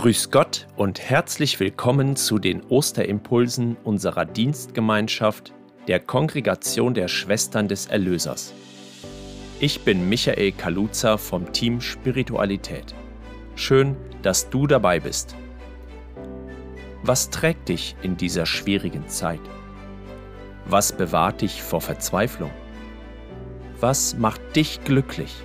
Grüß Gott und herzlich willkommen zu den Osterimpulsen unserer Dienstgemeinschaft der Kongregation der Schwestern des Erlösers. Ich bin Michael Kaluza vom Team Spiritualität. Schön, dass du dabei bist. Was trägt dich in dieser schwierigen Zeit? Was bewahrt dich vor Verzweiflung? Was macht dich glücklich?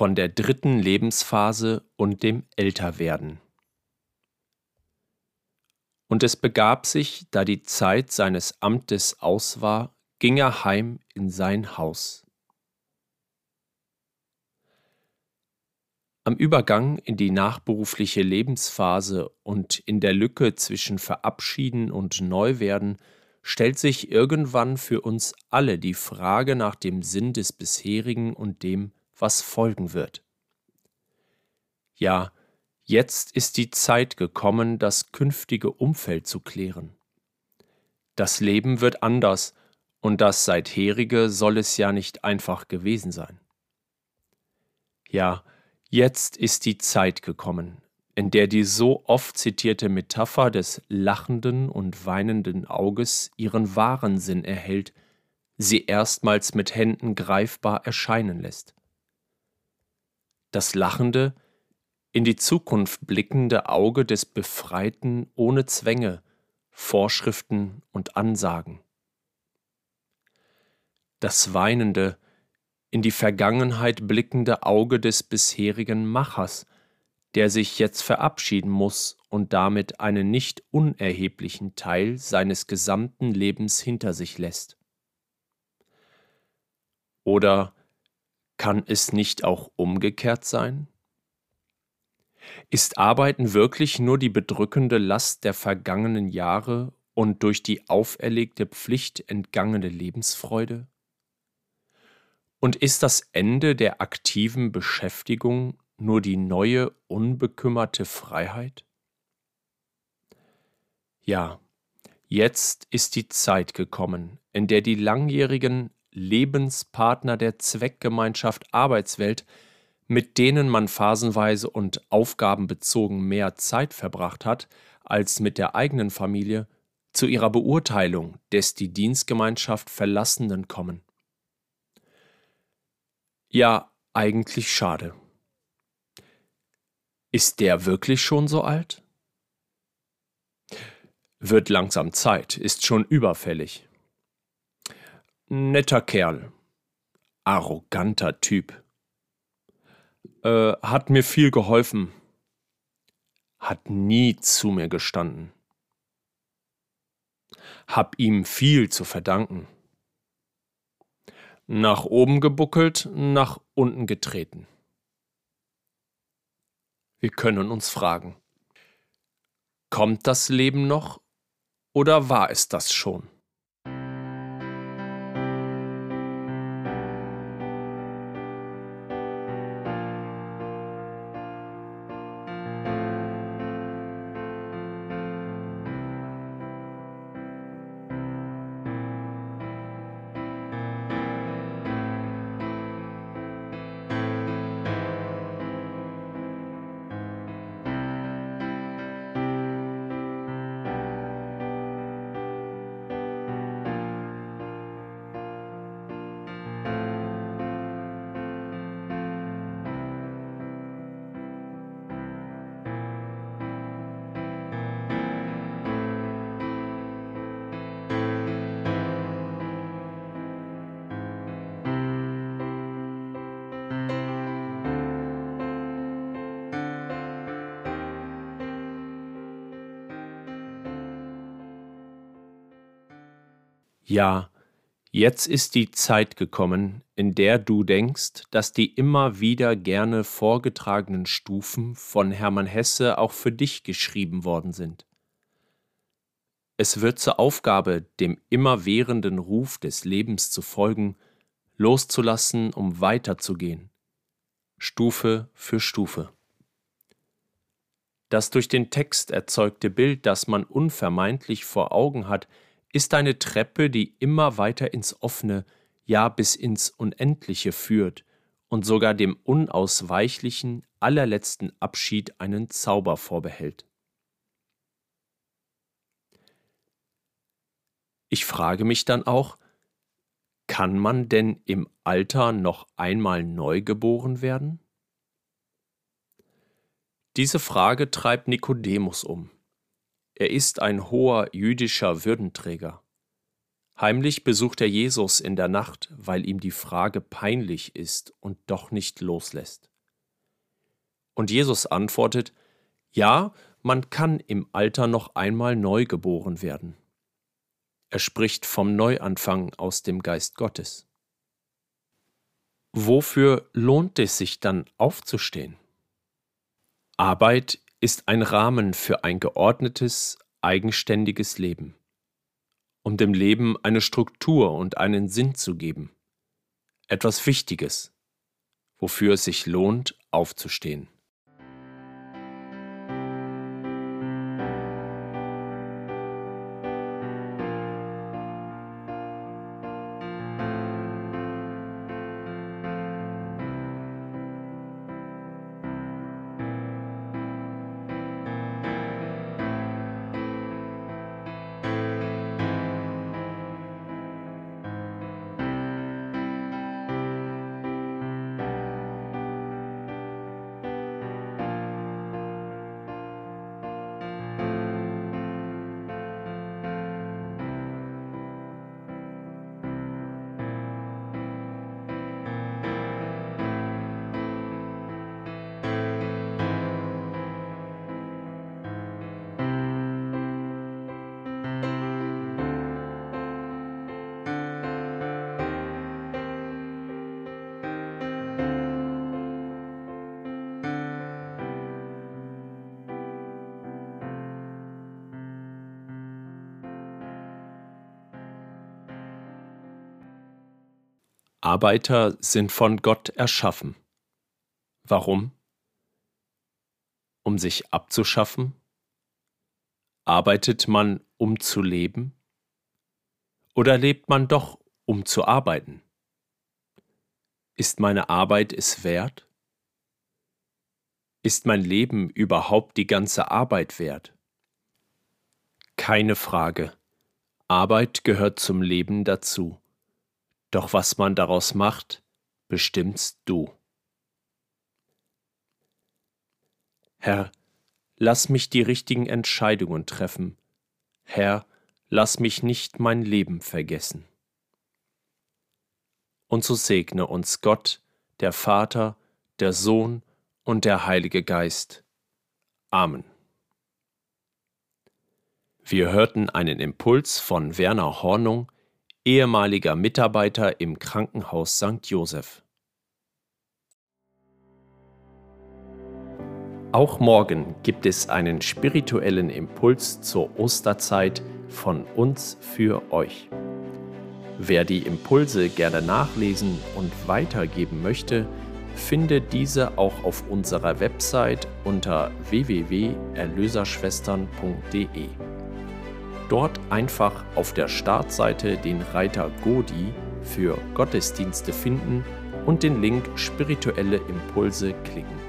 Von der dritten Lebensphase und dem Älterwerden. Und es begab sich, da die Zeit seines Amtes aus war, ging er heim in sein Haus. Am Übergang in die nachberufliche Lebensphase und in der Lücke zwischen Verabschieden und Neuwerden stellt sich irgendwann für uns alle die Frage nach dem Sinn des bisherigen und dem, was folgen wird. Ja, jetzt ist die Zeit gekommen, das künftige Umfeld zu klären. Das Leben wird anders, und das seitherige soll es ja nicht einfach gewesen sein. Ja, jetzt ist die Zeit gekommen, in der die so oft zitierte Metapher des lachenden und weinenden Auges ihren wahren Sinn erhält, sie erstmals mit Händen greifbar erscheinen lässt das lachende, in die Zukunft blickende Auge des Befreiten ohne Zwänge, Vorschriften und Ansagen. Das weinende, in die Vergangenheit blickende Auge des bisherigen Machers, der sich jetzt verabschieden muss und damit einen nicht unerheblichen Teil seines gesamten Lebens hinter sich lässt. Oder kann es nicht auch umgekehrt sein? Ist Arbeiten wirklich nur die bedrückende Last der vergangenen Jahre und durch die auferlegte Pflicht entgangene Lebensfreude? Und ist das Ende der aktiven Beschäftigung nur die neue, unbekümmerte Freiheit? Ja, jetzt ist die Zeit gekommen, in der die langjährigen Lebenspartner der Zweckgemeinschaft Arbeitswelt, mit denen man phasenweise und aufgabenbezogen mehr Zeit verbracht hat als mit der eigenen Familie, zu ihrer Beurteilung des die Dienstgemeinschaft Verlassenen kommen. Ja, eigentlich schade. Ist der wirklich schon so alt? Wird langsam Zeit, ist schon überfällig. Netter Kerl. Arroganter Typ. Äh, hat mir viel geholfen. Hat nie zu mir gestanden. Hab ihm viel zu verdanken. Nach oben gebuckelt, nach unten getreten. Wir können uns fragen, kommt das Leben noch oder war es das schon? Ja, jetzt ist die Zeit gekommen, in der du denkst, dass die immer wieder gerne vorgetragenen Stufen von Hermann Hesse auch für dich geschrieben worden sind. Es wird zur Aufgabe, dem immerwährenden Ruf des Lebens zu folgen, loszulassen, um weiterzugehen, Stufe für Stufe. Das durch den Text erzeugte Bild, das man unvermeidlich vor Augen hat, ist eine Treppe, die immer weiter ins Offene, ja bis ins Unendliche führt und sogar dem unausweichlichen, allerletzten Abschied einen Zauber vorbehält. Ich frage mich dann auch, kann man denn im Alter noch einmal neu geboren werden? Diese Frage treibt Nikodemus um. Er ist ein hoher jüdischer Würdenträger. Heimlich besucht er Jesus in der Nacht, weil ihm die Frage peinlich ist und doch nicht loslässt. Und Jesus antwortet, ja, man kann im Alter noch einmal neu geboren werden. Er spricht vom Neuanfang aus dem Geist Gottes. Wofür lohnt es sich dann aufzustehen? Arbeit ist ein Rahmen für ein geordnetes, eigenständiges Leben, um dem Leben eine Struktur und einen Sinn zu geben. Etwas Wichtiges, wofür es sich lohnt, aufzustehen. Arbeiter sind von Gott erschaffen. Warum? Um sich abzuschaffen? Arbeitet man, um zu leben? Oder lebt man doch, um zu arbeiten? Ist meine Arbeit es wert? Ist mein Leben überhaupt die ganze Arbeit wert? Keine Frage. Arbeit gehört zum Leben dazu. Doch was man daraus macht, bestimmst du. Herr, lass mich die richtigen Entscheidungen treffen. Herr, lass mich nicht mein Leben vergessen. Und so segne uns Gott, der Vater, der Sohn und der Heilige Geist. Amen. Wir hörten einen Impuls von Werner Hornung, ehemaliger Mitarbeiter im Krankenhaus St. Joseph. Auch morgen gibt es einen spirituellen Impuls zur Osterzeit von uns für euch. Wer die Impulse gerne nachlesen und weitergeben möchte, findet diese auch auf unserer Website unter www.erlöserschwestern.de dort einfach auf der Startseite den Reiter Godi für Gottesdienste finden und den Link Spirituelle Impulse klicken.